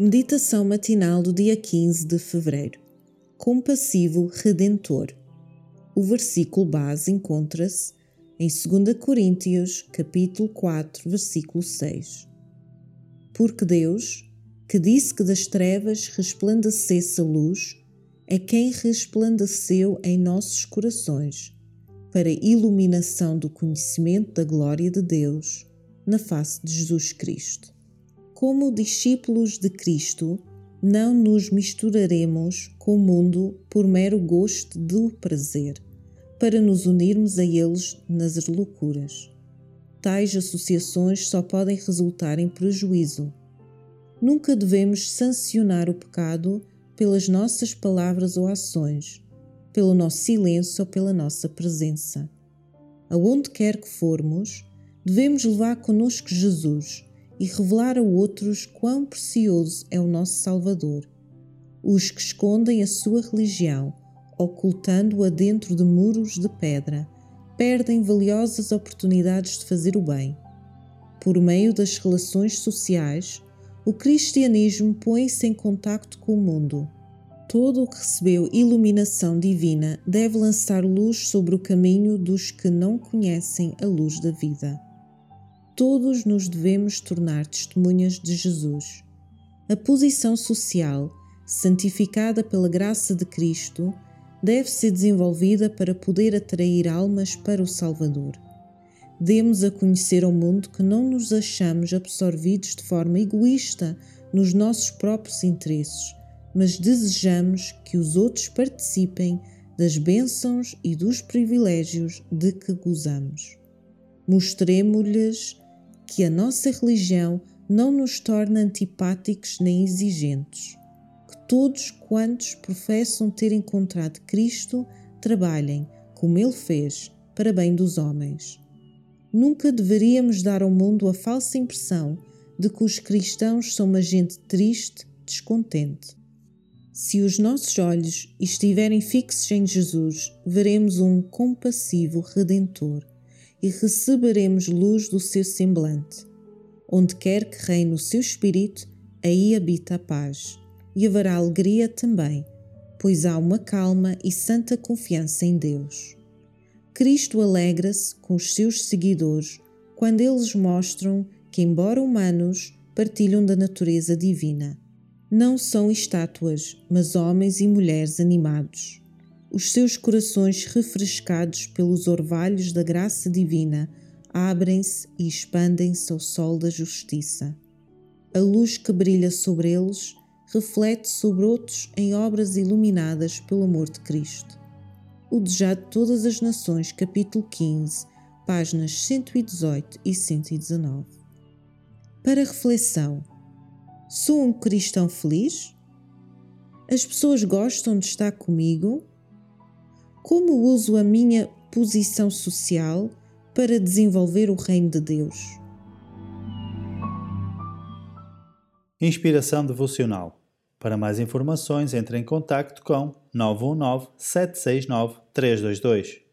Meditação matinal do dia 15 de fevereiro. Compassivo Redentor. O versículo base encontra-se em 2 Coríntios, capítulo 4, versículo 6. Porque Deus, que disse que das trevas resplandecesse a luz, é quem resplandeceu em nossos corações, para iluminação do conhecimento da glória de Deus, na face de Jesus Cristo. Como discípulos de Cristo, não nos misturaremos com o mundo por mero gosto do prazer, para nos unirmos a eles nas loucuras. Tais associações só podem resultar em prejuízo. Nunca devemos sancionar o pecado pelas nossas palavras ou ações, pelo nosso silêncio ou pela nossa presença. Aonde quer que formos, devemos levar conosco Jesus e revelar a outros quão precioso é o nosso Salvador. Os que escondem a sua religião, ocultando-a dentro de muros de pedra, perdem valiosas oportunidades de fazer o bem. Por meio das relações sociais, o cristianismo põe-se em contacto com o mundo. Todo o que recebeu iluminação divina deve lançar luz sobre o caminho dos que não conhecem a luz da vida todos nos devemos tornar testemunhas de Jesus. A posição social, santificada pela graça de Cristo, deve ser desenvolvida para poder atrair almas para o Salvador. Demos a conhecer ao mundo que não nos achamos absorvidos de forma egoísta nos nossos próprios interesses, mas desejamos que os outros participem das bênçãos e dos privilégios de que gozamos. Mostremos-lhes que a nossa religião não nos torna antipáticos nem exigentes. Que todos quantos professam ter encontrado Cristo trabalhem, como Ele fez, para bem dos homens. Nunca deveríamos dar ao mundo a falsa impressão de que os cristãos são uma gente triste, descontente. Se os nossos olhos estiverem fixos em Jesus, veremos um compassivo Redentor e receberemos luz do seu semblante. Onde quer que reine o seu espírito, aí habita a paz, e haverá alegria também, pois há uma calma e santa confiança em Deus. Cristo alegra-se com os seus seguidores quando eles mostram que, embora humanos, partilham da natureza divina. Não são estátuas, mas homens e mulheres animados os seus corações refrescados pelos orvalhos da graça divina abrem-se e expandem-se ao sol da justiça. A luz que brilha sobre eles reflete sobre outros em obras iluminadas pelo amor de Cristo. O Desejado de Todas as Nações, capítulo 15, páginas 118 e 119. Para reflexão: Sou um cristão feliz? As pessoas gostam de estar comigo? Como uso a minha posição social para desenvolver o reino de Deus? Inspiração devocional. Para mais informações, entre em contato com 919 769 322.